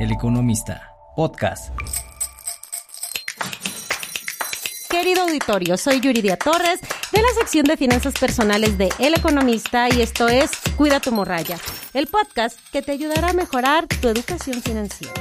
El Economista, podcast. Querido auditorio, soy Yuridia Torres de la sección de finanzas personales de El Economista y esto es Cuida tu morralla, el podcast que te ayudará a mejorar tu educación financiera.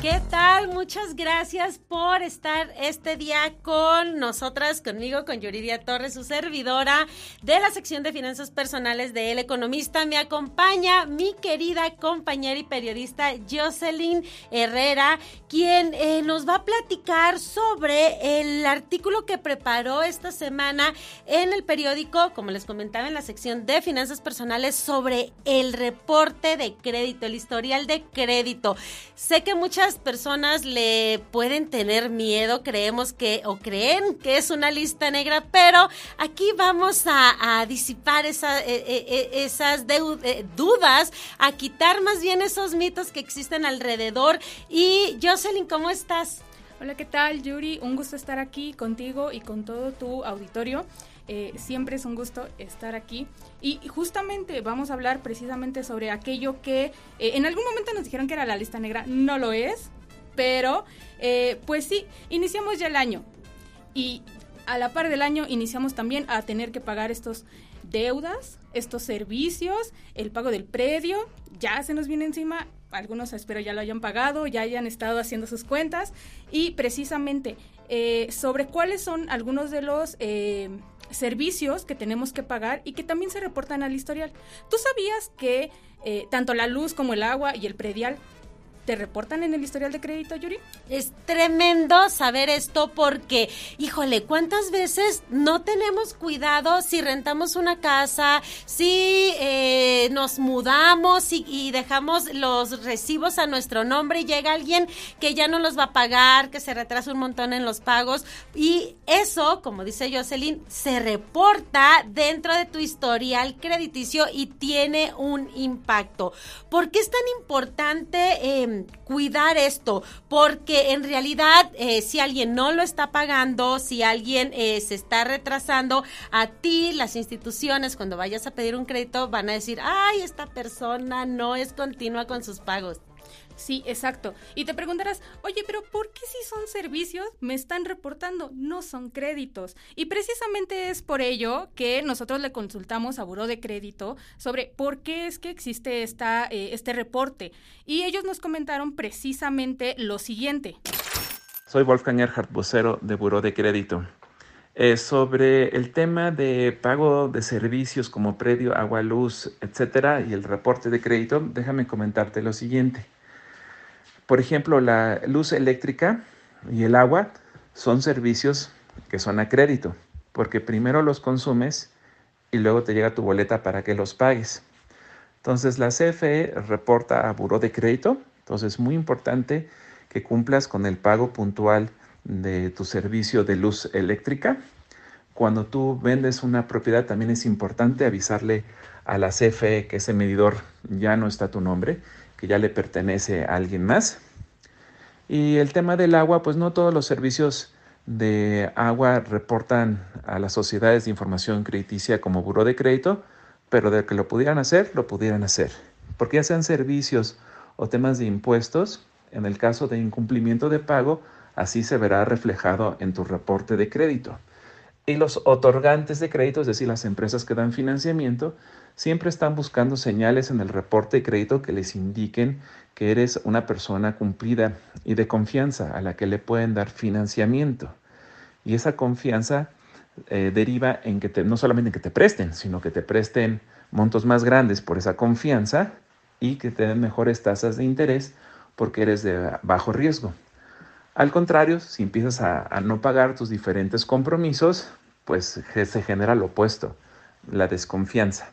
¿Qué tal? Muchas gracias por estar este día con nosotras, conmigo, con Yuridia Torres, su servidora de la sección de finanzas personales de El Economista. Me acompaña mi querida compañera y periodista Jocelyn Herrera, quien eh, nos va a platicar sobre el artículo que preparó esta semana en el periódico, como les comentaba en la sección de finanzas personales, sobre el reporte de crédito, el historial de crédito. Sé que muchas personas le pueden tener miedo, creemos que o creen que es una lista negra, pero aquí vamos a, disipar e, e, e, esas eh, dudas, a quitar más bien esos mitos que existen alrededor. Y Jocelyn, ¿cómo estás? Hola, ¿qué tal, Yuri? Un gusto estar aquí contigo y con todo tu auditorio. Eh, siempre es un gusto estar aquí. Y justamente vamos a hablar precisamente sobre aquello que eh, en algún momento nos dijeron que era la lista negra. No lo es, pero eh, pues sí, iniciamos ya el año. Y a la par del año iniciamos también a tener que pagar estos deudas, estos servicios, el pago del predio, ya se nos viene encima, algunos espero ya lo hayan pagado, ya hayan estado haciendo sus cuentas y precisamente sobre cuáles son algunos de los servicios que tenemos que pagar y que también se reportan al historial. ¿Tú sabías que eh, tanto la luz como el agua y el predial te reportan en el historial de crédito, Yuri? Es tremendo saber esto porque, híjole, ¿cuántas veces no tenemos cuidado si rentamos una casa, si eh, nos mudamos y, dejamos los recibos a nuestro nombre y llega alguien que ya no los va a pagar, que se retrasa un montón en los pagos? Y eso, como dice Jocelyn, se reporta dentro de tu historial crediticio y tiene un impacto. ¿Por qué es tan importante? Eh, cuidar esto, porque en realidad eh, si alguien no lo está pagando, si alguien eh, se está retrasando, a ti las instituciones cuando vayas a pedir un crédito van a decir, ay, esta persona no es continua con sus pagos. Sí, exacto. Y te preguntarás, oye, pero ¿por qué si son servicios me están reportando? No son créditos. Y precisamente es por ello que nosotros le consultamos a Buró de Crédito sobre por qué es que existe esta, eh, este reporte. Y ellos nos comentaron precisamente lo siguiente. Soy Wolfgang Erhard, vocero de Buró de Crédito. Eh, sobre el tema de pago de servicios como predio, agua, luz, etcétera, y el reporte de crédito, déjame comentarte lo siguiente. Por ejemplo, la luz eléctrica y el agua son servicios que son a crédito, porque primero los consumes y luego te llega tu boleta para que los pagues. Entonces la CFE reporta a Buró de Crédito, entonces es muy importante que cumplas con el pago puntual de tu servicio de luz eléctrica. Cuando tú vendes una propiedad también es importante avisarle a la CFE que ese medidor ya no está tu nombre que ya le pertenece a alguien más. Y el tema del agua, pues no todos los servicios de agua reportan a las sociedades de información crediticia como buro de crédito, pero de que lo pudieran hacer, lo pudieran hacer. Porque ya sean servicios o temas de impuestos, en el caso de incumplimiento de pago, así se verá reflejado en tu reporte de crédito. Y los otorgantes de crédito, es decir, las empresas que dan financiamiento, siempre están buscando señales en el reporte de crédito que les indiquen que eres una persona cumplida y de confianza a la que le pueden dar financiamiento. Y esa confianza eh, deriva en que no solamente en que te presten, sino que te presten montos más grandes por esa confianza y que te den mejores tasas de interés porque eres de bajo riesgo. Al contrario, si empiezas a, a no pagar tus diferentes compromisos, pues se genera lo opuesto, la desconfianza.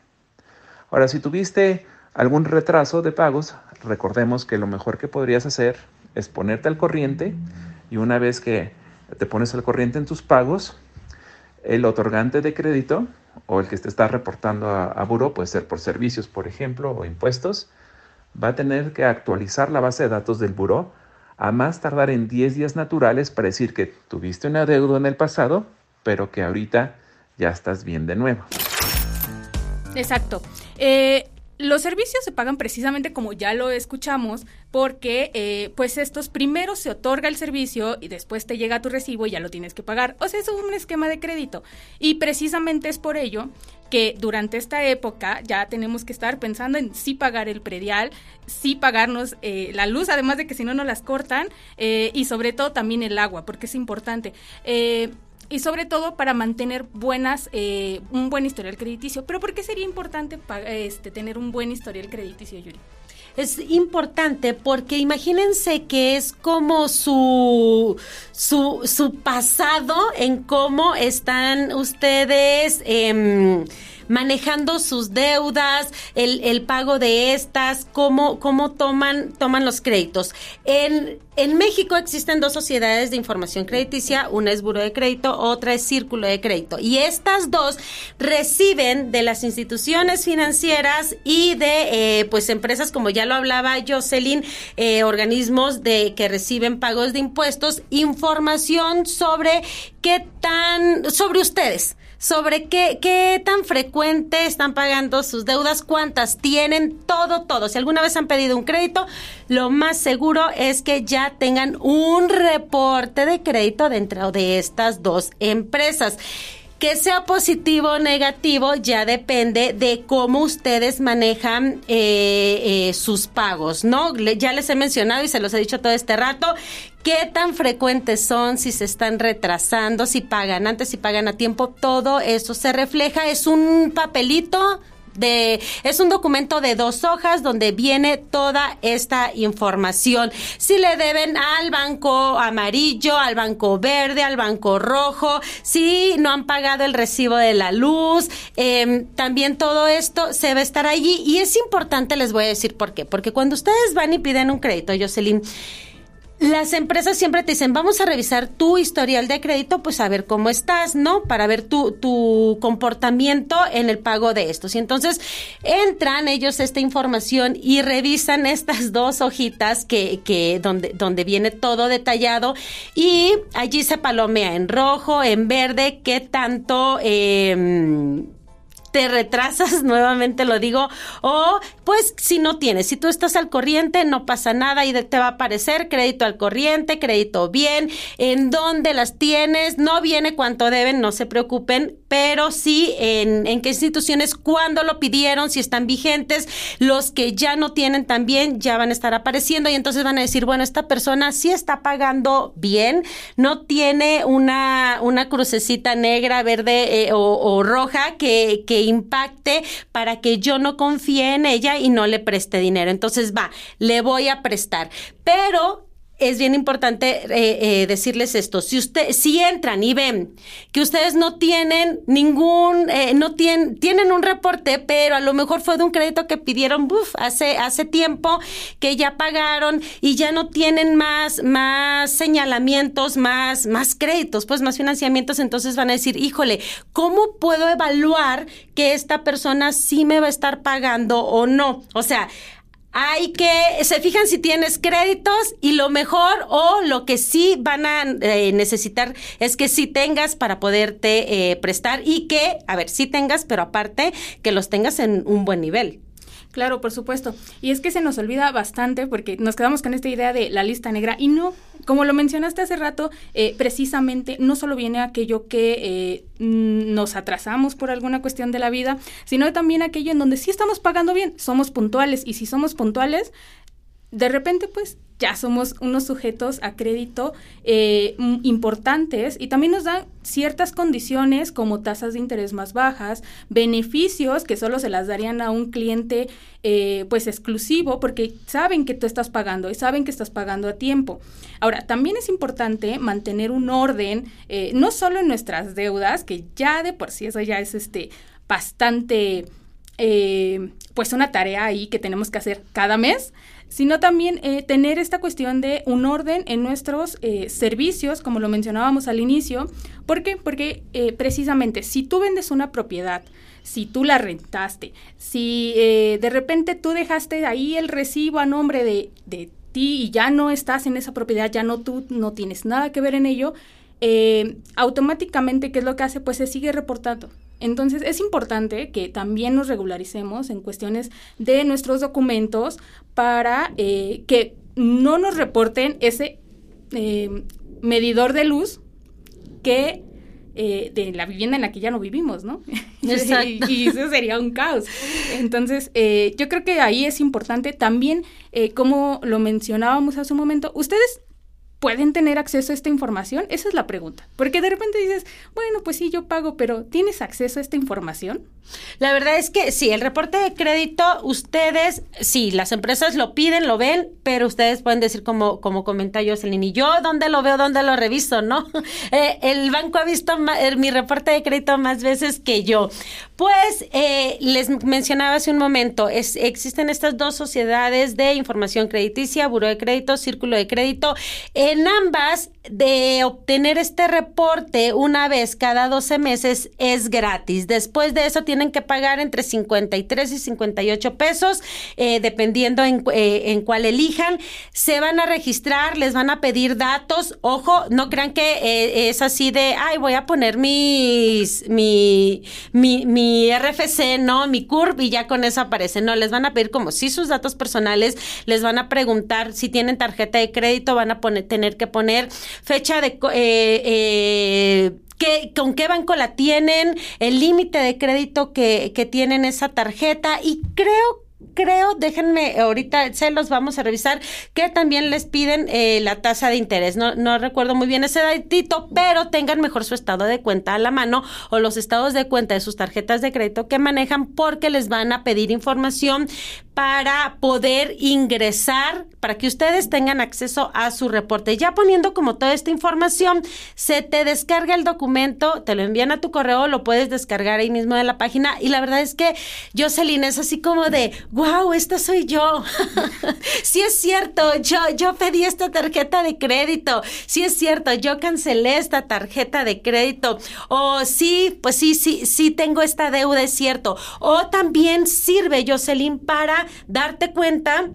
Ahora, si tuviste algún retraso de pagos, recordemos que lo mejor que podrías hacer es ponerte al corriente y una vez que te pones al corriente en tus pagos, el otorgante de crédito o el que te está reportando a, a Buro, puede ser por servicios, por ejemplo, o impuestos, va a tener que actualizar la base de datos del Buro a más tardar en 10 días naturales para decir que tuviste una deuda en el pasado, pero que ahorita ya estás bien de nuevo. Exacto. Eh, los servicios se pagan precisamente como ya lo escuchamos, porque eh, pues estos primero se otorga el servicio y después te llega tu recibo y ya lo tienes que pagar. O sea, es un esquema de crédito. Y precisamente es por ello que durante esta época ya tenemos que estar pensando en sí pagar el predial, sí pagarnos eh, la luz, además de que si no nos las cortan, eh, y sobre todo también el agua, porque es importante y sobre todo para mantener buenas eh, un buen historial crediticio. Pero ¿por qué sería importante este, tener un buen historial crediticio, Yuri? Es importante porque imagínense que es como su, su, su pasado en cómo están ustedes... Eh, manejando sus deudas, el, el pago de estas, cómo, cómo toman, toman los créditos. En, en México existen dos sociedades de información crediticia, una es Buro de Crédito, otra es Círculo de Crédito. Y estas dos reciben de las instituciones financieras y de eh, pues empresas, como ya lo hablaba Jocelyn, eh, organismos de que reciben pagos de impuestos, información sobre qué tan, sobre ustedes sobre qué, qué tan frecuente están pagando sus deudas, cuántas tienen, todo, todo. Si alguna vez han pedido un crédito, lo más seguro es que ya tengan un reporte de crédito dentro de estas dos empresas. Que sea positivo o negativo ya depende de cómo ustedes manejan eh, eh, sus pagos, ¿no? ya les he mencionado y se los he dicho todo este rato qué tan frecuentes son, si se están retrasando, si pagan antes, si pagan a tiempo, todo eso se refleja. Es un papelito de, es un documento de dos hojas donde viene toda esta información. Si le deben al banco amarillo, al banco verde, al banco rojo, si no han pagado el recibo de la luz, em, también todo esto se va a estar allí. Y es importante, les voy a decir por qué. Porque cuando ustedes van y piden un crédito, Jocelyn, las empresas siempre te dicen, vamos a revisar tu historial de crédito, pues a ver cómo estás, ¿no? Para ver tu, tu comportamiento en el pago de estos. Y entonces entran ellos esta información y revisan estas dos hojitas que, que donde, donde viene todo detallado y allí se palomea en rojo, en verde, qué tanto... Eh, te retrasas, nuevamente lo digo, o pues si no tienes, si tú estás al corriente, no pasa nada y te va a aparecer crédito al corriente, crédito bien, en dónde las tienes, no viene cuánto deben, no se preocupen, pero sí en, en qué instituciones, cuándo lo pidieron, si están vigentes, los que ya no tienen también ya van a estar apareciendo y entonces van a decir, bueno, esta persona sí está pagando bien, no tiene una, una crucecita negra, verde eh, o, o, roja que, que impacte para que yo no confíe en ella y no le preste dinero. Entonces va, le voy a prestar. Pero es bien importante eh, eh, decirles esto. Si usted, si entran y ven que ustedes no tienen ningún, eh, no tienen, tienen un reporte, pero a lo mejor fue de un crédito que pidieron hace, hace tiempo, que ya pagaron y ya no tienen más, más señalamientos, más, más créditos, pues más financiamientos, entonces van a decir, híjole, ¿cómo puedo evaluar que esta persona sí me va a estar pagando o no? O sea, hay que, se fijan si tienes créditos y lo mejor o lo que sí van a eh, necesitar es que sí tengas para poderte eh, prestar y que, a ver, sí tengas, pero aparte que los tengas en un buen nivel. Claro, por supuesto. Y es que se nos olvida bastante porque nos quedamos con esta idea de la lista negra y no, como lo mencionaste hace rato, eh, precisamente no solo viene aquello que eh, nos atrasamos por alguna cuestión de la vida, sino también aquello en donde sí estamos pagando bien, somos puntuales y si somos puntuales, de repente pues ya somos unos sujetos a crédito eh, importantes y también nos dan ciertas condiciones como tasas de interés más bajas, beneficios que solo se las darían a un cliente eh, pues exclusivo porque saben que tú estás pagando y saben que estás pagando a tiempo. Ahora, también es importante mantener un orden, eh, no solo en nuestras deudas, que ya de por sí eso ya es este bastante pues una tarea ahí que tenemos que hacer cada mes, sino también eh, tener esta cuestión de un orden en nuestros eh, servicios, como lo mencionábamos al inicio. ¿Por qué? Porque eh, precisamente si tú vendes una propiedad, si tú la rentaste, si de repente tú dejaste ahí el recibo a nombre de, de, ti y ya no estás en esa propiedad, ya no tú no tienes nada que ver en ello, automáticamente, ¿qué es lo que hace? Pues se sigue reportando Entonces es importante que también nos regularicemos en cuestiones de nuestros documentos para eh, que no nos reporten ese eh, medidor de luz que eh, de la vivienda en la que ya no vivimos, ¿no? Exacto. y, eso sería un caos. Entonces, yo creo que ahí es importante también, como lo mencionábamos hace un momento, ustedes ¿Pueden tener acceso a esta información? Esa es la pregunta. Porque de repente dices, bueno, pues sí, yo pago, pero ¿tienes acceso a esta información? La verdad es que sí, el reporte de crédito, ustedes, sí, las empresas lo piden, lo ven, pero ustedes pueden decir como, como comenta Jocelyn, y yo dónde lo veo, dónde lo reviso, ¿no? Eh, el banco ha visto mi reporte de crédito más veces que yo. Pues eh, les mencionaba hace un momento, es, existen estas dos sociedades de información crediticia, Buró de Crédito, Círculo de Crédito. En ambas, de obtener este reporte una vez cada 12 meses es gratis. Después de eso tienen que pagar entre 53 y 58 pesos, eh, dependiendo en, eh, en, cuál elijan. Se van a registrar, les van a pedir datos. Ojo, no crean que eh, es así de, ay, voy a poner mis, mi, mi, mi RFC, ¿no? Mi CURP y ya con eso aparece. No, les van a pedir como si sus datos personales, les van a preguntar si tienen tarjeta de crédito, van a tener que poner fecha de... Eh, eh, ¿Con qué banco la tienen? El límite de crédito que, que tienen esa tarjeta. Y creo creo, déjenme, ahorita se los vamos a revisar, que también les piden eh, la tasa de interés. No, no recuerdo muy bien ese datito, pero tengan mejor su estado de cuenta a la mano o los estados de cuenta de sus tarjetas de crédito que manejan porque les van a pedir información para poder ingresar, para que ustedes tengan acceso a su reporte. Ya poniendo como toda esta información, se te descarga el documento, te lo envían a tu correo, lo puedes descargar ahí mismo de la página y la verdad es que Jocelyn es así como de, wow, esta soy yo. sí es cierto, yo, yo pedí esta tarjeta de crédito. Sí es cierto, yo cancelé esta tarjeta de crédito. O sí, pues sí, sí, sí tengo esta deuda, es cierto. O también sirve, Jocelyn, para darte cuenta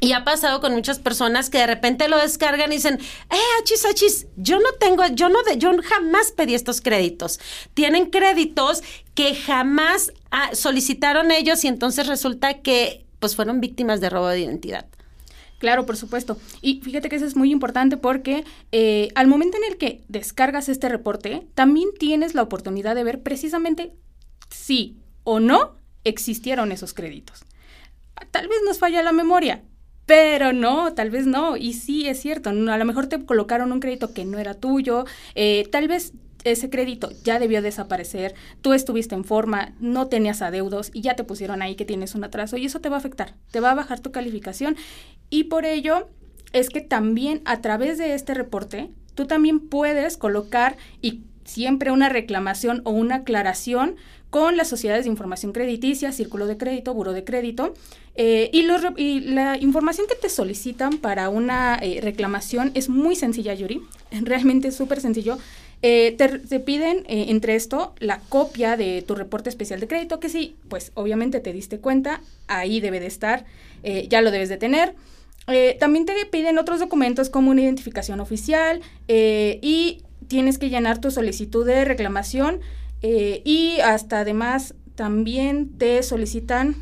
y ha pasado con muchas personas que de repente lo descargan y dicen, eh, achis, achis, yo no tengo, yo no, de, yo jamás pedí estos créditos. Tienen créditos que jamás ah, solicitaron ellos y entonces resulta que pues fueron víctimas de robo de identidad. Claro, por supuesto. Y fíjate que eso es muy importante porque eh, al momento en el que descargas este reporte, también tienes la oportunidad de ver precisamente si o no existieron esos créditos. Tal vez nos falla la memoria, pero no, tal vez no. Y sí, es cierto, a lo mejor te colocaron un crédito que no era tuyo, eh, tal vez ese crédito ya debió desaparecer, tú estuviste en forma, no tenías adeudos y ya te pusieron ahí que tienes un atraso y eso te va a afectar, te va a bajar tu calificación y por ello es que también a través de este reporte tú también puedes colocar y siempre una reclamación o una aclaración con las sociedades de información crediticia, círculo de crédito, buro de crédito, eh, y, y, la información que te solicitan para una eh, reclamación es muy sencilla, Yuri, realmente es súper sencillo. Eh, te, piden entre esto la copia de tu reporte especial de crédito, que sí, pues obviamente te diste cuenta, ahí debe de estar, ya lo debes de tener. también te piden otros documentos como una identificación oficial y tienes que llenar tu solicitud de reclamación eh, y hasta además también te solicitan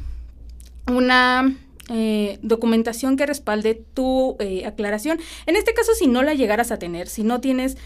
una eh, documentación que respalde tu eh, aclaración. En este caso, si no la llegaras a tener, si no tienes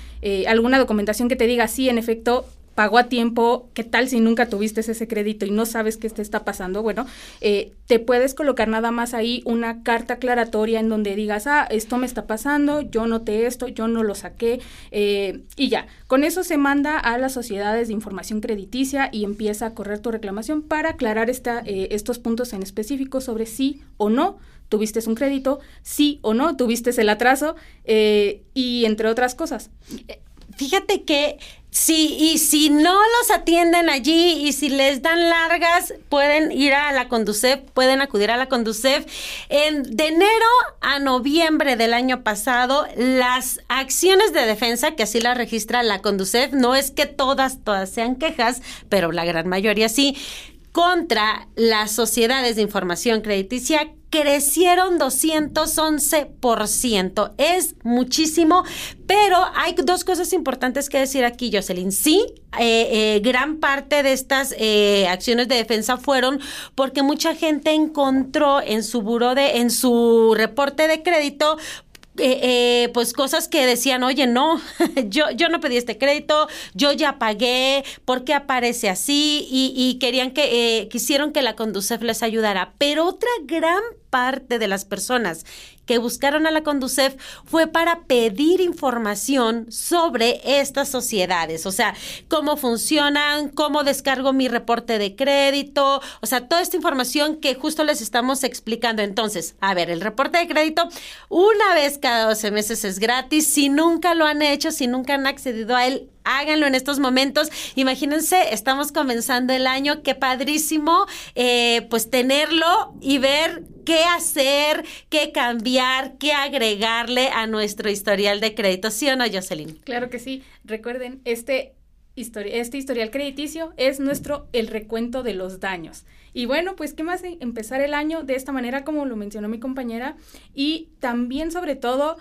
alguna documentación que te diga, sí, en efecto, pagó a tiempo, ¿qué tal si nunca tuviste ese crédito y no sabes qué te está pasando? Bueno, eh, te puedes colocar nada más ahí una carta aclaratoria en donde digas, ah, esto me está pasando, yo noté esto, yo no lo saqué eh, y ya. Con eso se manda a las sociedades de información crediticia y empieza a correr tu reclamación para aclarar esta, eh, estos puntos en específico sobre sí o no tuviste un crédito, sí o no tuviste el atraso y entre otras cosas. Fíjate que Sí, y si no los atienden allí y si les dan largas, pueden ir a la Conducef, pueden acudir a la Conducef. En, de enero a noviembre del año pasado, las acciones de defensa, que así las registra la Conducef, no es que todas, todas sean quejas, pero la gran mayoría sí, contra las sociedades de información crediticia crecieron 211%. Es muchísimo, pero hay dos cosas importantes que decir aquí, Jocelyn. Sí, eh, eh, gran parte de estas eh, acciones de defensa fueron porque mucha gente encontró en su buro de, en su reporte de crédito, pues cosas que decían, oye, no, yo, yo no pedí este crédito, yo ya pagué, ¿por qué aparece así? Y, que, quisieron que la Conducef les ayudara. Pero otra gran parte de las personas que buscaron a la Conducef fue para pedir información sobre estas sociedades, o sea, cómo funcionan, cómo descargo mi reporte de crédito, o sea, toda esta información que justo les estamos explicando. Entonces, a ver, el reporte de crédito una vez cada 12 meses es gratis. Si nunca lo han hecho, si nunca han accedido a él, háganlo en estos momentos. Imagínense, estamos comenzando el año, qué padrísimo, eh, pues tenerlo y ver qué hacer, qué cambiar, qué agregarle a nuestro historial de crédito, ¿sí o no, Jocelyn? Claro que sí. Recuerden, este, este historial crediticio es nuestro, el recuento de los daños. Y bueno, pues qué más empezar el año de esta manera, como lo mencionó mi compañera, y también sobre todo,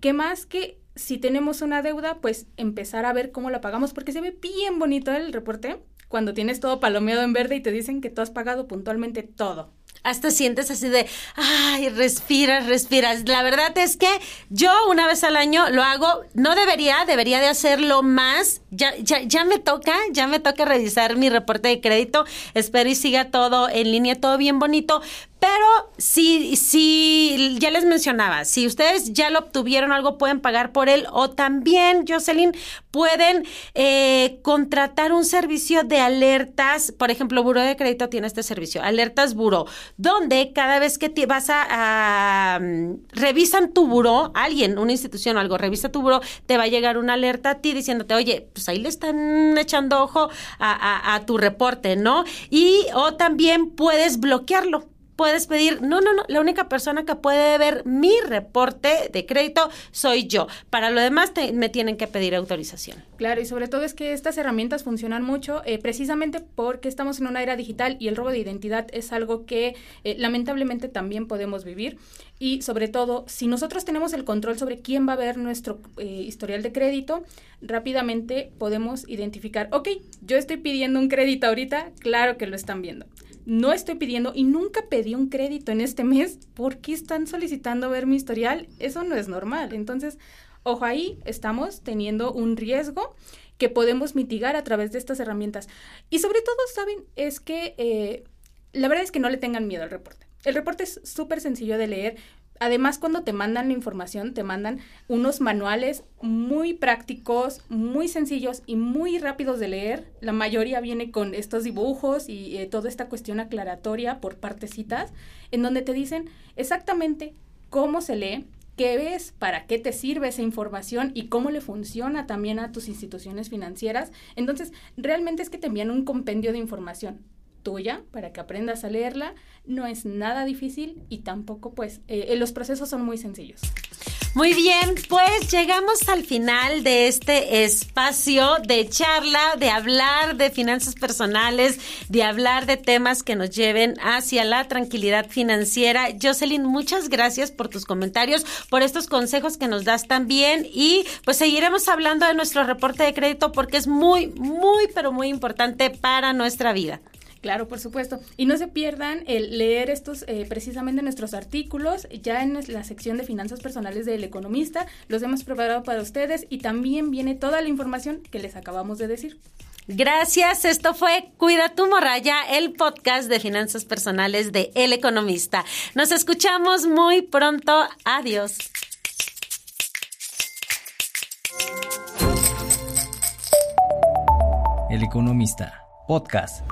qué más que si tenemos una deuda, pues empezar a ver cómo la pagamos, porque se ve bien bonito el reporte cuando tienes todo palomeado en verde y te dicen que tú has pagado puntualmente todo hasta sientes así de, ay, respiras, respiras. La verdad es que yo una vez al año lo hago, no debería, debería de hacerlo más. Ya, ya, ya me toca, ya me toca revisar mi reporte de crédito. Espero y siga todo en línea, todo bien bonito. Pero si, si ya les mencionaba, si ustedes ya lo obtuvieron algo, pueden pagar por él o también, Jocelyn, pueden eh, contratar un servicio de alertas. Por ejemplo, Buro de Crédito tiene este servicio, Alertas Buro, donde cada vez que te vas a, mm, revisan tu buro, alguien, una institución o algo, revisa tu buro, te va a llegar una alerta a ti diciéndote, oye, pues ahí le están echando ojo a, a tu reporte, ¿no? Y o también puedes bloquearlo puedes pedir, no, no, no, la única persona que puede ver mi reporte de crédito soy yo. Para lo demás me tienen que pedir autorización. Claro, y sobre todo es que estas herramientas funcionan mucho eh, precisamente porque estamos en una era digital y el robo de identidad es algo que eh, lamentablemente también podemos vivir. Y sobre todo, si nosotros tenemos el control sobre quién va a ver nuestro eh, historial de crédito, rápidamente podemos identificar, ok, yo estoy pidiendo un crédito ahorita, claro que lo están viendo no estoy pidiendo y nunca pedí un crédito en este mes, ¿por qué están solicitando ver mi historial? Eso no es normal. Entonces, ojo ahí, estamos teniendo un riesgo que podemos mitigar a través de estas herramientas. Y sobre todo, ¿saben? Es que eh, la verdad es que no le tengan miedo al reporte. El reporte es súper sencillo de leer. Además, cuando te mandan la información, te mandan unos manuales muy prácticos, muy sencillos y muy rápidos de leer. La mayoría viene con estos dibujos y eh, toda esta cuestión aclaratoria por partecitas, en donde te dicen exactamente cómo se lee, qué ves, para qué te sirve esa información y cómo le funciona también a tus instituciones financieras. Entonces, realmente es que te envían un compendio de información tuya para que aprendas a leerla. No es nada difícil y tampoco pues eh, los procesos son muy sencillos. Muy bien, pues llegamos al final de este espacio de charla, de hablar de finanzas personales, de hablar de temas que nos lleven hacia la tranquilidad financiera. Jocelyn, muchas gracias por tus comentarios, por estos consejos que nos das también y pues seguiremos hablando de nuestro reporte de crédito porque es muy, muy, pero muy importante para nuestra vida. Claro, por supuesto. Y no se pierdan el leer estos, eh, precisamente nuestros artículos, ya en la sección de finanzas personales del economista. Los hemos preparado para ustedes y también viene toda la información que les acabamos de decir. Gracias, esto fue Cuida tu morralla, el podcast de finanzas personales de El Economista. Nos escuchamos muy pronto. Adiós. El Economista, podcast.